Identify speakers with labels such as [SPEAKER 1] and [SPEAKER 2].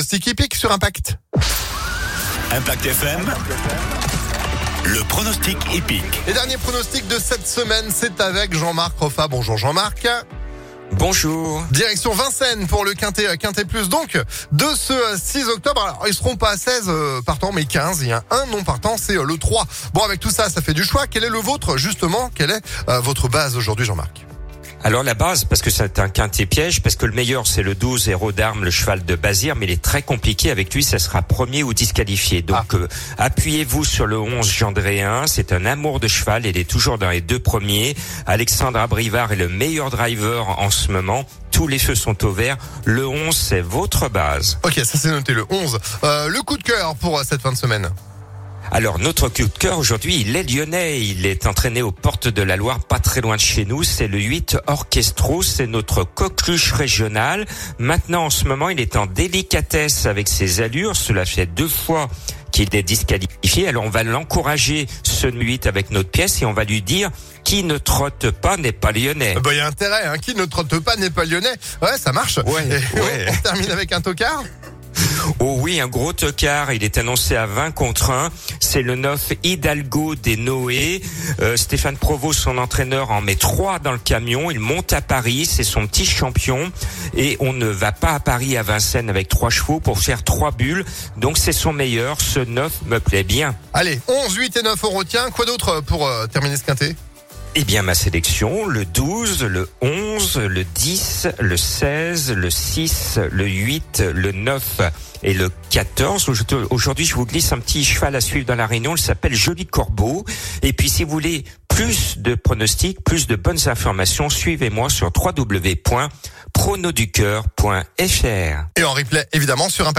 [SPEAKER 1] pronostic hippique sur Impact.
[SPEAKER 2] Impact FM. Le pronostic épique.
[SPEAKER 1] Et dernier pronostic de cette semaine, c'est avec Jean-Marc Roffa. Bonjour Jean-Marc.
[SPEAKER 3] Bonjour.
[SPEAKER 1] Direction Vincennes pour le Quintet, euh, Quintet Plus. Donc, de ce 6 euh, octobre, alors ils seront pas à 16 euh, partants, mais 15. Il y a un non partant, c'est le 3. Bon, avec tout ça, ça fait du choix. Quel est le vôtre, justement? Quelle est votre base aujourd'hui, Jean-Marc?
[SPEAKER 3] Alors la base, parce que c'est un quintet piège, parce que le meilleur c'est le 12 héros d'armes, le cheval de Bazir, mais il est très compliqué avec lui, ça sera premier ou disqualifié. Donc ah. euh, appuyez-vous sur le 11 Gendréen, c'est un amour de cheval, il est toujours dans les deux premiers. Alexandre Abrivard est le meilleur driver en ce moment. Tous les feux sont au vert. Le 11, c'est votre base.
[SPEAKER 1] Ok, ça c'est noté le 11. Euh, le coup de cœur pour euh, cette fin de semaine
[SPEAKER 3] alors notre coup de cœur aujourd'hui, il est lyonnais, il est entraîné aux portes de la Loire, pas très loin de chez nous, c'est le 8 Orchestro, c'est notre coqueluche régional. Maintenant en ce moment, il est en délicatesse avec ses allures, cela fait deux fois qu'il est disqualifié. Alors on va l'encourager ce 8 avec notre pièce et on va lui dire qui ne trotte pas n'est pas lyonnais.
[SPEAKER 1] Bah il y a intérêt, hein. qui ne trotte pas n'est pas lyonnais. Ouais, ça marche.
[SPEAKER 3] Ouais, ouais.
[SPEAKER 1] on termine avec un tocard?
[SPEAKER 3] Oh oui, un gros tocard. Il est annoncé à 20 contre 1. C'est le 9 Hidalgo des Noé. Euh, Stéphane Provost, son entraîneur, en met 3 dans le camion. Il monte à Paris. C'est son petit champion. Et on ne va pas à Paris à Vincennes avec 3 chevaux pour faire 3 bulles. Donc c'est son meilleur. Ce 9 me plaît bien.
[SPEAKER 1] Allez, 11, 8 et 9 euros. Tiens, quoi d'autre pour euh, terminer ce quintet?
[SPEAKER 3] Eh bien, ma sélection, le 12, le 11, le 10, le 16, le 6, le 8, le 9 et le 14. Aujourd'hui, je vous glisse un petit cheval à suivre dans la réunion. Il s'appelle Joli Corbeau. Et puis, si vous voulez plus de pronostics, plus de bonnes informations, suivez-moi sur www.pronoducœur.fr.
[SPEAKER 1] Et en replay, évidemment, sur Impact.